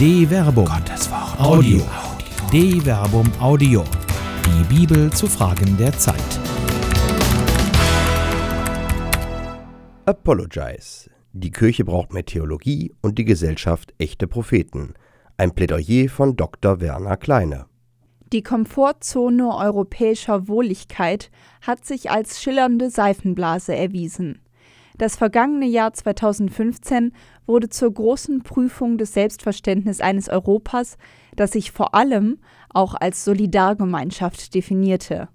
De Verbum. Gottes Wort. Audio. De Verbum Audio. Die Bibel zu Fragen der Zeit. Apologize. Die Kirche braucht mehr Theologie und die Gesellschaft echte Propheten. Ein Plädoyer von Dr. Werner Kleine. Die Komfortzone europäischer Wohligkeit hat sich als schillernde Seifenblase erwiesen. Das vergangene Jahr 2015 wurde zur großen Prüfung des Selbstverständnisses eines Europas, das sich vor allem auch als Solidargemeinschaft definierte.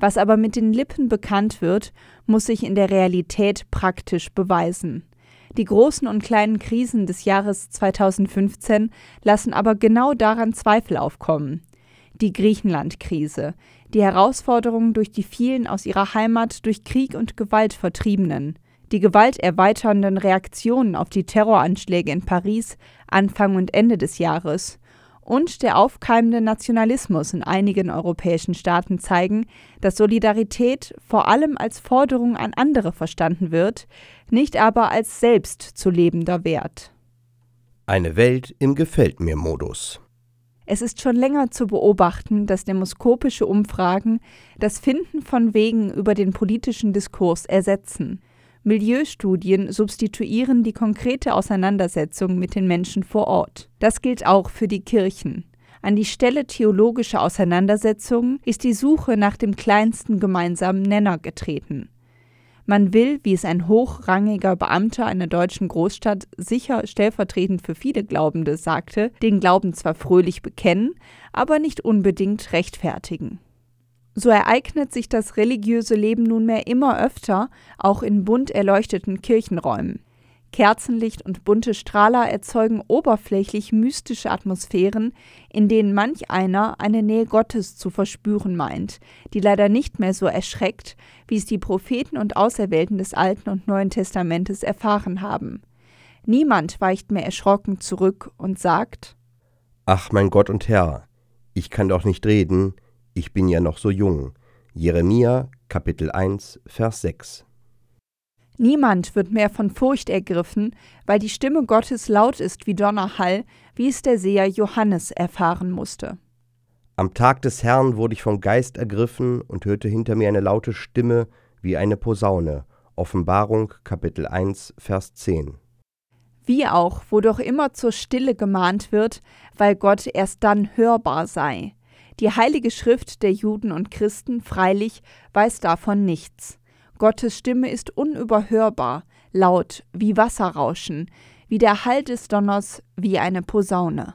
Was aber mit den Lippen bekannt wird, muss sich in der Realität praktisch beweisen. Die großen und kleinen Krisen des Jahres 2015 lassen aber genau daran Zweifel aufkommen die Griechenland-Krise, die Herausforderungen durch die vielen aus ihrer Heimat durch Krieg und Gewalt Vertriebenen, die gewalterweiternden Reaktionen auf die Terroranschläge in Paris Anfang und Ende des Jahres und der aufkeimende Nationalismus in einigen europäischen Staaten zeigen, dass Solidarität vor allem als Forderung an andere verstanden wird, nicht aber als selbst zu lebender Wert. Eine Welt im Gefällt mir Modus. Es ist schon länger zu beobachten, dass demoskopische Umfragen das Finden von Wegen über den politischen Diskurs ersetzen. Milieustudien substituieren die konkrete Auseinandersetzung mit den Menschen vor Ort. Das gilt auch für die Kirchen. An die Stelle theologischer Auseinandersetzungen ist die Suche nach dem kleinsten gemeinsamen Nenner getreten. Man will, wie es ein hochrangiger Beamter einer deutschen Großstadt sicher stellvertretend für viele Glaubende sagte, den Glauben zwar fröhlich bekennen, aber nicht unbedingt rechtfertigen. So ereignet sich das religiöse Leben nunmehr immer öfter, auch in bunt erleuchteten Kirchenräumen. Kerzenlicht und bunte Strahler erzeugen oberflächlich mystische Atmosphären, in denen manch einer eine Nähe Gottes zu verspüren meint, die leider nicht mehr so erschreckt, wie es die Propheten und Auserwählten des Alten und Neuen Testamentes erfahren haben. Niemand weicht mehr erschrocken zurück und sagt Ach mein Gott und Herr, ich kann doch nicht reden, ich bin ja noch so jung. Jeremia Kapitel 1 Vers 6 Niemand wird mehr von Furcht ergriffen, weil die Stimme Gottes laut ist wie Donnerhall, wie es der Seher Johannes erfahren musste. Am Tag des Herrn wurde ich vom Geist ergriffen und hörte hinter mir eine laute Stimme wie eine Posaune. Offenbarung Kapitel 1 Vers 10. Wie auch, wo doch immer zur Stille gemahnt wird, weil Gott erst dann hörbar sei. Die heilige Schrift der Juden und Christen freilich weiß davon nichts. Gottes Stimme ist unüberhörbar, laut wie Wasserrauschen, wie der Hall des Donners, wie eine Posaune.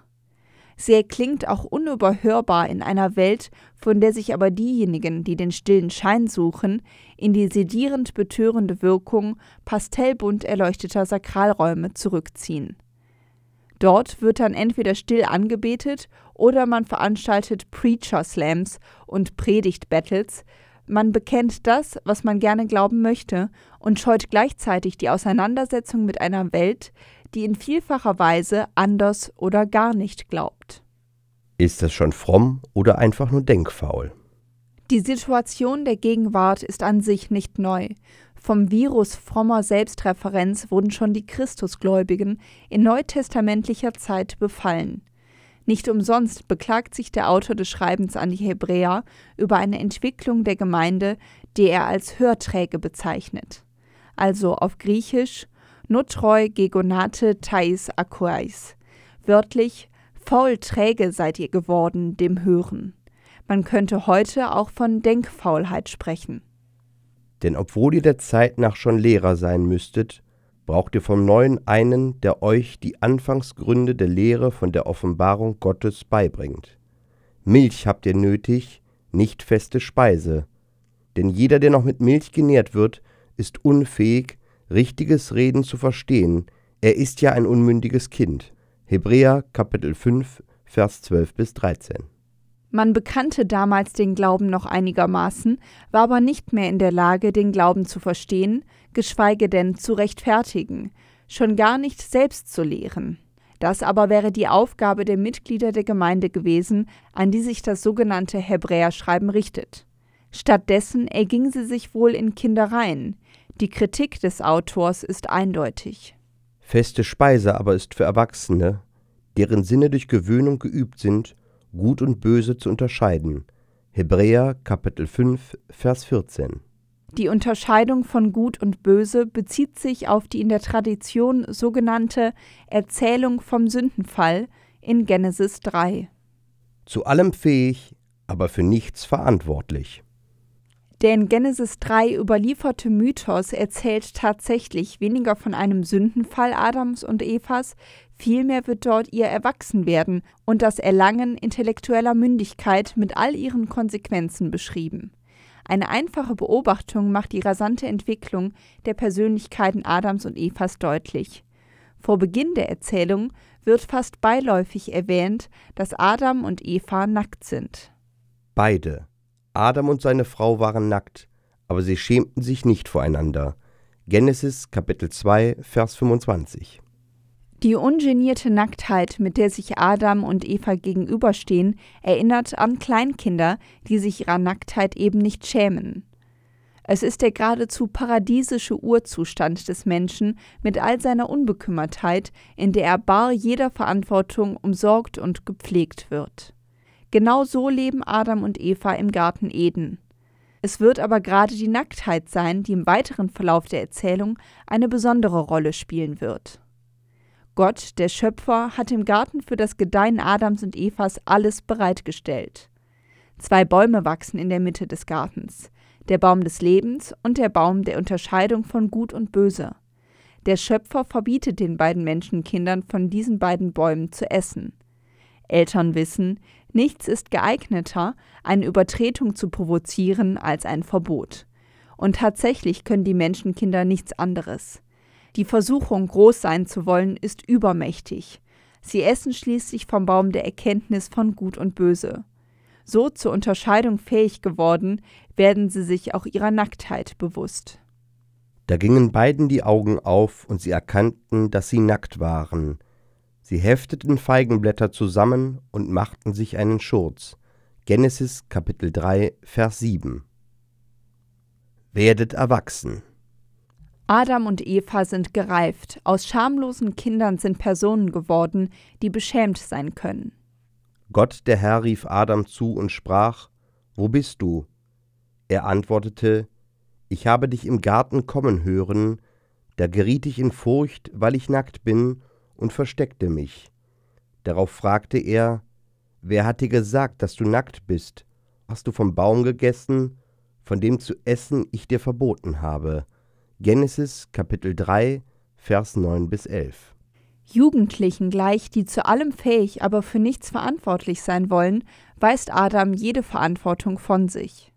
Sie erklingt auch unüberhörbar in einer Welt, von der sich aber diejenigen, die den stillen Schein suchen, in die sedierend betörende Wirkung pastellbunt erleuchteter Sakralräume zurückziehen. Dort wird dann entweder still angebetet oder man veranstaltet Preacher Slams und Predigt Battles, man bekennt das, was man gerne glauben möchte, und scheut gleichzeitig die Auseinandersetzung mit einer Welt, die in vielfacher Weise anders oder gar nicht glaubt. Ist das schon fromm oder einfach nur denkfaul? Die Situation der Gegenwart ist an sich nicht neu. Vom Virus frommer Selbstreferenz wurden schon die Christusgläubigen in neutestamentlicher Zeit befallen. Nicht umsonst beklagt sich der Autor des Schreibens an die Hebräer über eine Entwicklung der Gemeinde, die er als Hörträge bezeichnet. Also auf Griechisch Notroi gegonate tais akois. Wörtlich faul träge seid ihr geworden dem Hören. Man könnte heute auch von Denkfaulheit sprechen. Denn obwohl ihr der Zeit nach schon Lehrer sein müsstet, braucht ihr vom Neuen einen, der euch die Anfangsgründe der Lehre von der Offenbarung Gottes beibringt. Milch habt ihr nötig, nicht feste Speise. Denn jeder, der noch mit Milch genährt wird, ist unfähig, richtiges Reden zu verstehen, er ist ja ein unmündiges Kind. Hebräer Kapitel 5, Vers 12 bis 13. Man bekannte damals den Glauben noch einigermaßen, war aber nicht mehr in der Lage, den Glauben zu verstehen, geschweige denn zu rechtfertigen, schon gar nicht selbst zu lehren. Das aber wäre die Aufgabe der Mitglieder der Gemeinde gewesen, an die sich das sogenannte Hebräerschreiben richtet. Stattdessen erging sie sich wohl in Kindereien. Die Kritik des Autors ist eindeutig. Feste Speise aber ist für Erwachsene, deren Sinne durch Gewöhnung geübt sind, Gut und Böse zu unterscheiden. Hebräer Kapitel 5, Vers 14. Die Unterscheidung von Gut und Böse bezieht sich auf die in der Tradition sogenannte Erzählung vom Sündenfall in Genesis 3. Zu allem fähig, aber für nichts verantwortlich. Der in Genesis 3 überlieferte Mythos erzählt tatsächlich weniger von einem Sündenfall Adams und Evas, vielmehr wird dort ihr Erwachsenwerden und das Erlangen intellektueller Mündigkeit mit all ihren Konsequenzen beschrieben. Eine einfache Beobachtung macht die rasante Entwicklung der Persönlichkeiten Adams und Evas deutlich. Vor Beginn der Erzählung wird fast beiläufig erwähnt, dass Adam und Eva nackt sind. Beide, Adam und seine Frau waren nackt, aber sie schämten sich nicht voreinander. Genesis Kapitel 2, Vers 25. Die ungenierte Nacktheit, mit der sich Adam und Eva gegenüberstehen, erinnert an Kleinkinder, die sich ihrer Nacktheit eben nicht schämen. Es ist der geradezu paradiesische Urzustand des Menschen mit all seiner Unbekümmertheit, in der er bar jeder Verantwortung umsorgt und gepflegt wird. Genau so leben Adam und Eva im Garten Eden. Es wird aber gerade die Nacktheit sein, die im weiteren Verlauf der Erzählung eine besondere Rolle spielen wird. Gott, der Schöpfer, hat im Garten für das Gedeihen Adams und Evas alles bereitgestellt. Zwei Bäume wachsen in der Mitte des Gartens, der Baum des Lebens und der Baum der Unterscheidung von Gut und Böse. Der Schöpfer verbietet den beiden Menschenkindern von diesen beiden Bäumen zu essen. Eltern wissen, nichts ist geeigneter, eine Übertretung zu provozieren als ein Verbot. Und tatsächlich können die Menschenkinder nichts anderes. Die Versuchung, groß sein zu wollen, ist übermächtig. Sie essen schließlich vom Baum der Erkenntnis von Gut und Böse. So zur Unterscheidung fähig geworden, werden sie sich auch ihrer Nacktheit bewusst. Da gingen beiden die Augen auf, und sie erkannten, dass sie nackt waren. Sie hefteten Feigenblätter zusammen und machten sich einen Schurz. Genesis Kapitel 3, Vers 7. Werdet erwachsen. Adam und Eva sind gereift, aus schamlosen Kindern sind Personen geworden, die beschämt sein können. Gott der Herr rief Adam zu und sprach, Wo bist du? Er antwortete, Ich habe dich im Garten kommen hören, da geriet ich in Furcht, weil ich nackt bin, und versteckte mich. Darauf fragte er, Wer hat dir gesagt, dass du nackt bist? Hast du vom Baum gegessen, von dem zu essen ich dir verboten habe? Genesis Kapitel 3, Vers 9 bis 11. Jugendlichen gleich, die zu allem fähig, aber für nichts verantwortlich sein wollen, weist Adam jede Verantwortung von sich.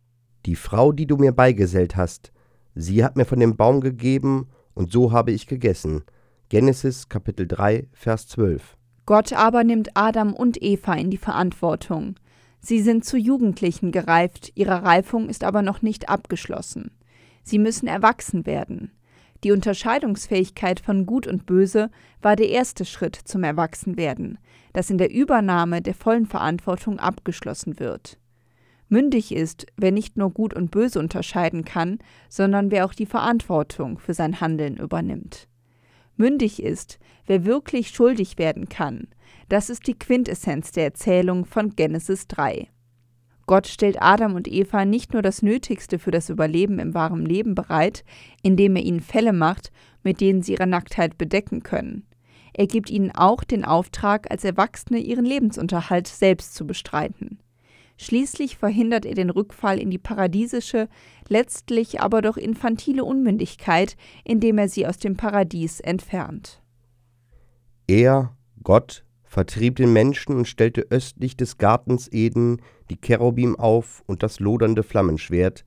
Die Frau, die du mir beigesellt hast, sie hat mir von dem Baum gegeben, und so habe ich gegessen. Genesis Kapitel 3, Vers 12. Gott aber nimmt Adam und Eva in die Verantwortung. Sie sind zu Jugendlichen gereift, ihre Reifung ist aber noch nicht abgeschlossen. Sie müssen erwachsen werden. Die Unterscheidungsfähigkeit von Gut und Böse war der erste Schritt zum Erwachsenwerden, das in der Übernahme der vollen Verantwortung abgeschlossen wird. Mündig ist, wer nicht nur Gut und Böse unterscheiden kann, sondern wer auch die Verantwortung für sein Handeln übernimmt. Mündig ist, wer wirklich schuldig werden kann. Das ist die Quintessenz der Erzählung von Genesis 3. Gott stellt Adam und Eva nicht nur das Nötigste für das Überleben im wahren Leben bereit, indem er ihnen Fälle macht, mit denen sie ihre Nacktheit bedecken können. Er gibt ihnen auch den Auftrag, als Erwachsene ihren Lebensunterhalt selbst zu bestreiten. Schließlich verhindert er den Rückfall in die paradiesische, letztlich aber doch infantile Unmündigkeit, indem er sie aus dem Paradies entfernt. Er, Gott, vertrieb den Menschen und stellte östlich des Gartens Eden die Cherubim auf und das lodernde Flammenschwert,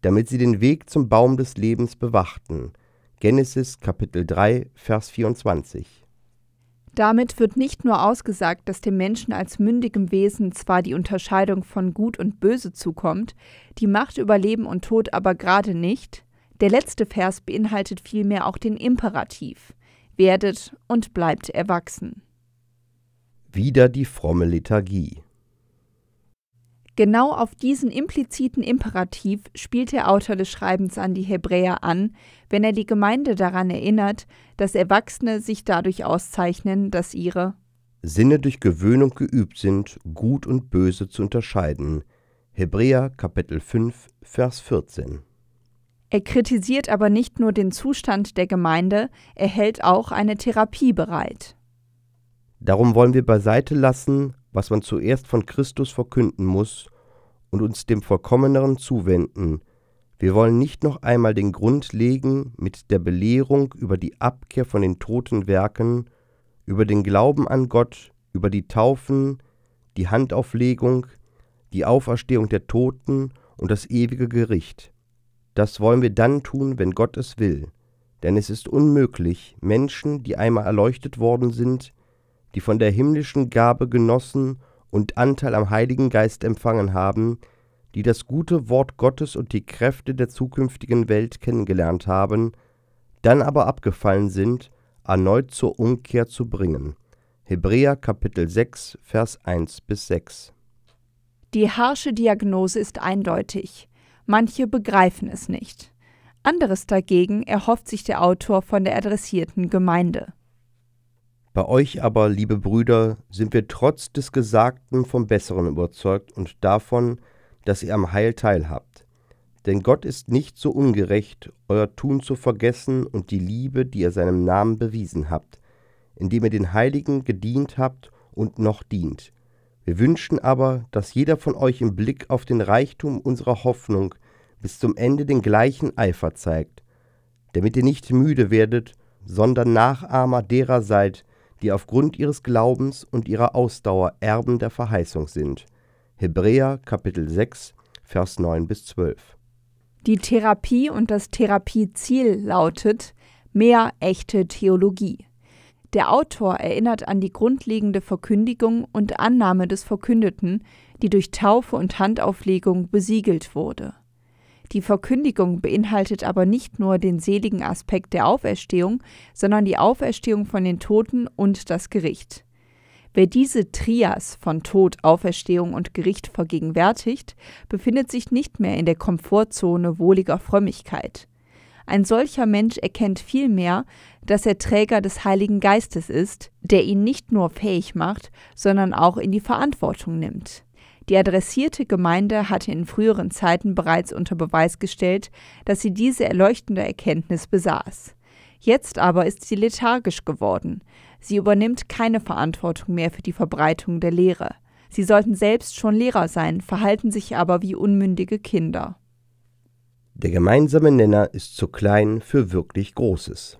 damit sie den Weg zum Baum des Lebens bewachten. Genesis Kapitel 3, Vers 24. Damit wird nicht nur ausgesagt, dass dem Menschen als mündigem Wesen zwar die Unterscheidung von Gut und Böse zukommt, die Macht über Leben und Tod aber gerade nicht, der letzte Vers beinhaltet vielmehr auch den Imperativ werdet und bleibt erwachsen. Wieder die fromme Liturgie. Genau auf diesen impliziten Imperativ spielt der Autor des Schreibens an die Hebräer an, wenn er die Gemeinde daran erinnert, dass Erwachsene sich dadurch auszeichnen, dass ihre Sinne durch Gewöhnung geübt sind, gut und böse zu unterscheiden. Hebräer Kapitel 5, Vers 14. Er kritisiert aber nicht nur den Zustand der Gemeinde, er hält auch eine Therapie bereit. Darum wollen wir beiseite lassen, was man zuerst von Christus verkünden muss, und uns dem Vollkommeneren zuwenden. Wir wollen nicht noch einmal den Grund legen mit der Belehrung über die Abkehr von den toten Werken, über den Glauben an Gott, über die Taufen, die Handauflegung, die Auferstehung der Toten und das ewige Gericht. Das wollen wir dann tun, wenn Gott es will, denn es ist unmöglich, Menschen, die einmal erleuchtet worden sind, die von der himmlischen Gabe genossen und Anteil am Heiligen Geist empfangen haben, die das gute Wort Gottes und die Kräfte der zukünftigen Welt kennengelernt haben, dann aber abgefallen sind, erneut zur Umkehr zu bringen. Hebräer Kapitel 6, Vers 1 bis 6. Die harsche Diagnose ist eindeutig. Manche begreifen es nicht. Anderes dagegen erhofft sich der Autor von der adressierten Gemeinde. Bei euch aber, liebe Brüder, sind wir trotz des Gesagten vom Besseren überzeugt und davon, dass ihr am Heil teilhabt. Denn Gott ist nicht so ungerecht, euer Tun zu vergessen und die Liebe, die ihr seinem Namen bewiesen habt, indem ihr den Heiligen gedient habt und noch dient. Wir wünschen aber, dass jeder von euch im Blick auf den Reichtum unserer Hoffnung bis zum Ende den gleichen Eifer zeigt, damit ihr nicht müde werdet, sondern Nachahmer derer seid, die aufgrund ihres Glaubens und ihrer Ausdauer Erben der Verheißung sind. Hebräer Kapitel 6, Vers 9 bis 12. Die Therapie und das Therapieziel lautet mehr echte Theologie. Der Autor erinnert an die grundlegende Verkündigung und Annahme des Verkündeten, die durch Taufe und Handauflegung besiegelt wurde. Die Verkündigung beinhaltet aber nicht nur den seligen Aspekt der Auferstehung, sondern die Auferstehung von den Toten und das Gericht. Wer diese Trias von Tod, Auferstehung und Gericht vergegenwärtigt, befindet sich nicht mehr in der Komfortzone wohliger Frömmigkeit. Ein solcher Mensch erkennt vielmehr, dass er Träger des Heiligen Geistes ist, der ihn nicht nur fähig macht, sondern auch in die Verantwortung nimmt. Die adressierte Gemeinde hatte in früheren Zeiten bereits unter Beweis gestellt, dass sie diese erleuchtende Erkenntnis besaß. Jetzt aber ist sie lethargisch geworden. Sie übernimmt keine Verantwortung mehr für die Verbreitung der Lehre. Sie sollten selbst schon Lehrer sein, verhalten sich aber wie unmündige Kinder. Der gemeinsame Nenner ist zu klein für wirklich Großes.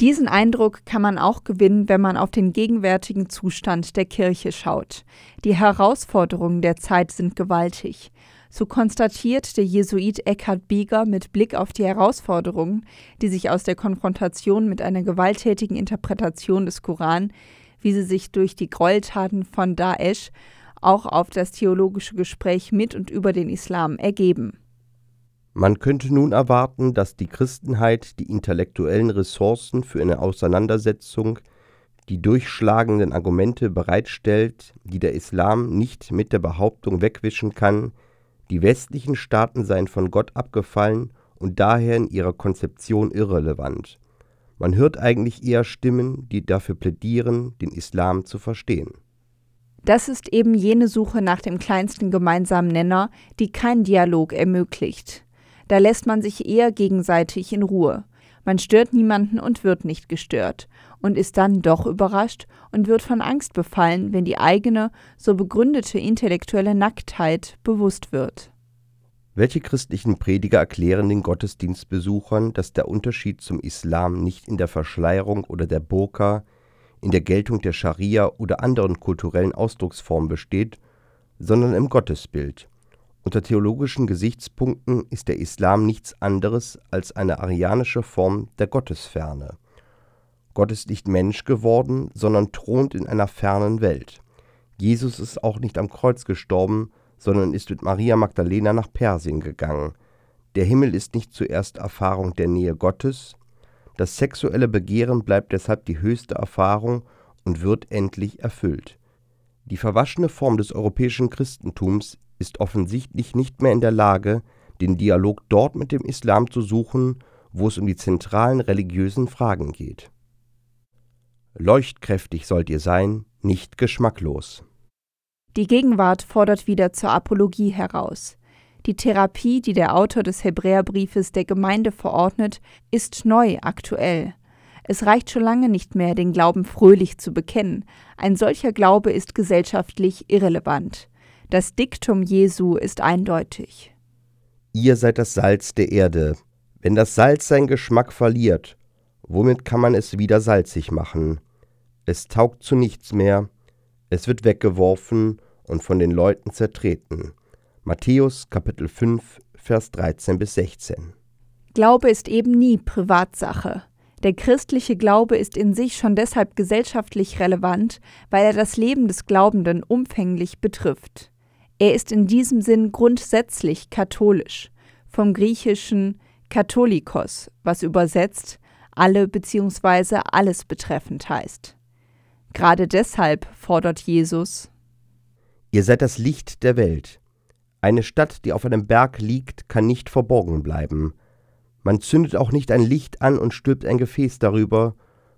Diesen Eindruck kann man auch gewinnen, wenn man auf den gegenwärtigen Zustand der Kirche schaut. Die Herausforderungen der Zeit sind gewaltig. So konstatiert der Jesuit Eckhard Bieger mit Blick auf die Herausforderungen, die sich aus der Konfrontation mit einer gewalttätigen Interpretation des Koran, wie sie sich durch die Gräueltaten von Daesh auch auf das theologische Gespräch mit und über den Islam ergeben. Man könnte nun erwarten, dass die Christenheit die intellektuellen Ressourcen für eine Auseinandersetzung, die durchschlagenden Argumente bereitstellt, die der Islam nicht mit der Behauptung wegwischen kann, die westlichen Staaten seien von Gott abgefallen und daher in ihrer Konzeption irrelevant. Man hört eigentlich eher Stimmen, die dafür plädieren, den Islam zu verstehen. Das ist eben jene Suche nach dem kleinsten gemeinsamen Nenner, die kein Dialog ermöglicht. Da lässt man sich eher gegenseitig in Ruhe. Man stört niemanden und wird nicht gestört und ist dann doch überrascht und wird von Angst befallen, wenn die eigene, so begründete intellektuelle Nacktheit bewusst wird. Welche christlichen Prediger erklären den Gottesdienstbesuchern, dass der Unterschied zum Islam nicht in der Verschleierung oder der Burka, in der Geltung der Scharia oder anderen kulturellen Ausdrucksformen besteht, sondern im Gottesbild, unter theologischen Gesichtspunkten ist der Islam nichts anderes als eine arianische Form der Gottesferne. Gott ist nicht Mensch geworden, sondern thront in einer fernen Welt. Jesus ist auch nicht am Kreuz gestorben, sondern ist mit Maria Magdalena nach Persien gegangen. Der Himmel ist nicht zuerst Erfahrung der Nähe Gottes, das sexuelle Begehren bleibt deshalb die höchste Erfahrung und wird endlich erfüllt. Die verwaschene Form des europäischen Christentums ist offensichtlich nicht mehr in der Lage, den Dialog dort mit dem Islam zu suchen, wo es um die zentralen religiösen Fragen geht. Leuchtkräftig sollt ihr sein, nicht geschmacklos. Die Gegenwart fordert wieder zur Apologie heraus. Die Therapie, die der Autor des Hebräerbriefes der Gemeinde verordnet, ist neu aktuell. Es reicht schon lange nicht mehr, den Glauben fröhlich zu bekennen. Ein solcher Glaube ist gesellschaftlich irrelevant. Das Diktum Jesu ist eindeutig. Ihr seid das Salz der Erde. Wenn das Salz seinen Geschmack verliert, womit kann man es wieder salzig machen? Es taugt zu nichts mehr, es wird weggeworfen und von den Leuten zertreten. Matthäus Kapitel 5, Vers 13 bis 16. Glaube ist eben nie Privatsache. Der christliche Glaube ist in sich schon deshalb gesellschaftlich relevant, weil er das Leben des Glaubenden umfänglich betrifft. Er ist in diesem Sinn grundsätzlich katholisch, vom griechischen Katholikos, was übersetzt alle bzw. alles betreffend heißt. Gerade deshalb fordert Jesus Ihr seid das Licht der Welt. Eine Stadt, die auf einem Berg liegt, kann nicht verborgen bleiben. Man zündet auch nicht ein Licht an und stülpt ein Gefäß darüber,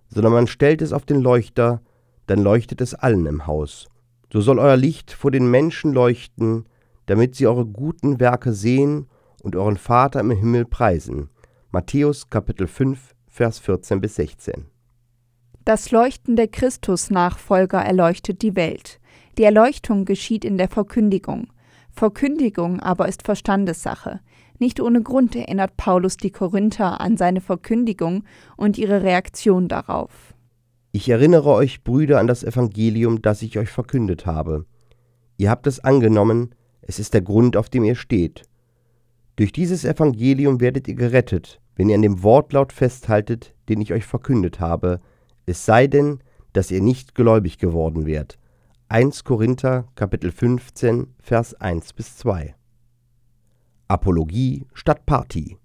sondern man stellt es auf den Leuchter, dann leuchtet es allen im Haus. So soll euer Licht vor den Menschen leuchten, damit sie eure guten Werke sehen und euren Vater im Himmel preisen. Matthäus Kapitel 5, Vers 14 bis 16. Das Leuchten der Christus-Nachfolger erleuchtet die Welt. Die Erleuchtung geschieht in der Verkündigung. Verkündigung aber ist Verstandessache. Nicht ohne Grund erinnert Paulus die Korinther an seine Verkündigung und ihre Reaktion darauf. Ich erinnere euch, Brüder, an das Evangelium, das ich euch verkündet habe. Ihr habt es angenommen, es ist der Grund, auf dem ihr steht. Durch dieses Evangelium werdet ihr gerettet, wenn ihr an dem Wortlaut festhaltet, den ich euch verkündet habe, es sei denn, dass ihr nicht gläubig geworden wärt. 1 Korinther Kapitel 15 Vers 1 bis 2 Apologie statt Party.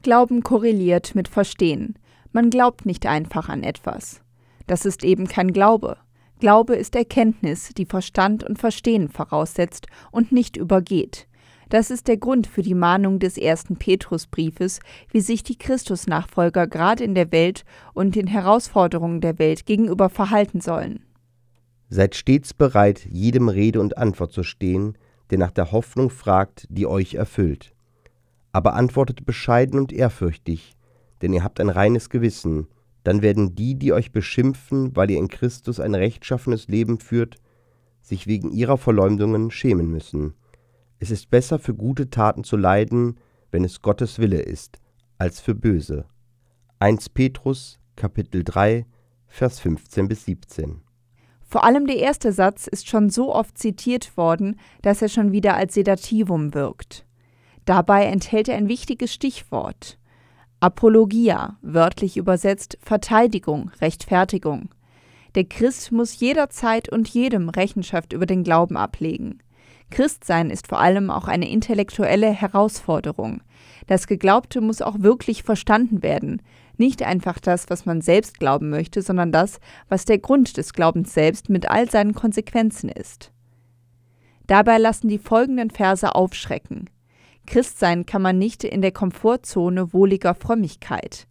Glauben korreliert mit Verstehen. Man glaubt nicht einfach an etwas. Das ist eben kein Glaube. Glaube ist Erkenntnis, die Verstand und Verstehen voraussetzt und nicht übergeht. Das ist der Grund für die Mahnung des ersten Petrusbriefes, wie sich die Christusnachfolger gerade in der Welt und den Herausforderungen der Welt gegenüber verhalten sollen. Seid stets bereit, jedem Rede und Antwort zu stehen, der nach der Hoffnung fragt, die euch erfüllt. Aber antwortet bescheiden und ehrfürchtig, denn ihr habt ein reines Gewissen, dann werden die, die euch beschimpfen, weil ihr in Christus ein rechtschaffenes Leben führt, sich wegen ihrer Verleumdungen schämen müssen. Es ist besser für gute Taten zu leiden, wenn es Gottes Wille ist, als für böse. 1 Petrus Kapitel 3 Vers 15 bis 17 vor allem der erste Satz ist schon so oft zitiert worden, dass er schon wieder als Sedativum wirkt. Dabei enthält er ein wichtiges Stichwort. Apologia, wörtlich übersetzt Verteidigung, Rechtfertigung. Der Christ muss jederzeit und jedem Rechenschaft über den Glauben ablegen. Christsein ist vor allem auch eine intellektuelle Herausforderung. Das Geglaubte muss auch wirklich verstanden werden, nicht einfach das, was man selbst glauben möchte, sondern das, was der Grund des Glaubens selbst mit all seinen Konsequenzen ist. Dabei lassen die folgenden Verse aufschrecken. Christsein kann man nicht in der Komfortzone wohliger Frömmigkeit.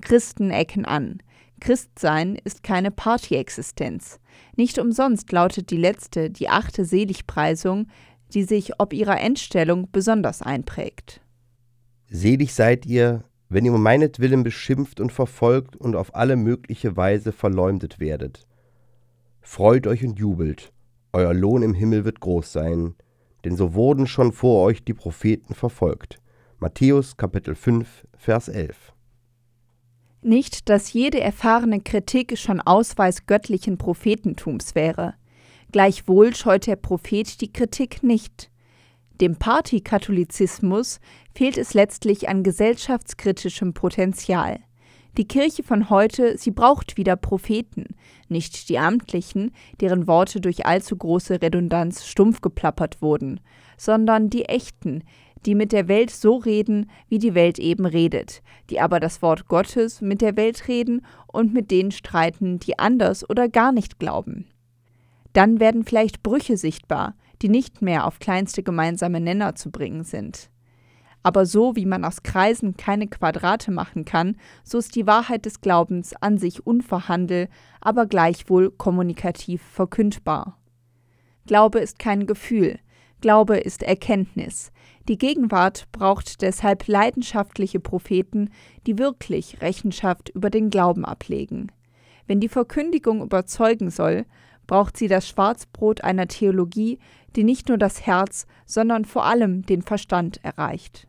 Christen ecken an. Christsein ist keine Partyexistenz. Nicht umsonst lautet die letzte, die achte Seligpreisung, die sich ob ihrer Endstellung besonders einprägt. Selig seid ihr, wenn ihr um meinetwillen beschimpft und verfolgt und auf alle mögliche Weise verleumdet werdet. Freut euch und jubelt, euer Lohn im Himmel wird groß sein, denn so wurden schon vor euch die Propheten verfolgt. Matthäus Kapitel 5, Vers 11. Nicht, dass jede erfahrene Kritik schon Ausweis göttlichen Prophetentums wäre. Gleichwohl scheut der Prophet die Kritik nicht. Dem Partykatholizismus fehlt es letztlich an gesellschaftskritischem Potenzial. Die Kirche von heute, sie braucht wieder Propheten, nicht die Amtlichen, deren Worte durch allzu große Redundanz stumpf geplappert wurden, sondern die echten, die mit der Welt so reden, wie die Welt eben redet, die aber das Wort Gottes mit der Welt reden und mit denen streiten, die anders oder gar nicht glauben. Dann werden vielleicht Brüche sichtbar, die nicht mehr auf kleinste gemeinsame Nenner zu bringen sind. Aber so wie man aus Kreisen keine Quadrate machen kann, so ist die Wahrheit des Glaubens an sich unverhandel, aber gleichwohl kommunikativ verkündbar. Glaube ist kein Gefühl, Glaube ist Erkenntnis. Die Gegenwart braucht deshalb leidenschaftliche Propheten, die wirklich Rechenschaft über den Glauben ablegen. Wenn die Verkündigung überzeugen soll, braucht sie das Schwarzbrot einer Theologie, die nicht nur das Herz, sondern vor allem den Verstand erreicht.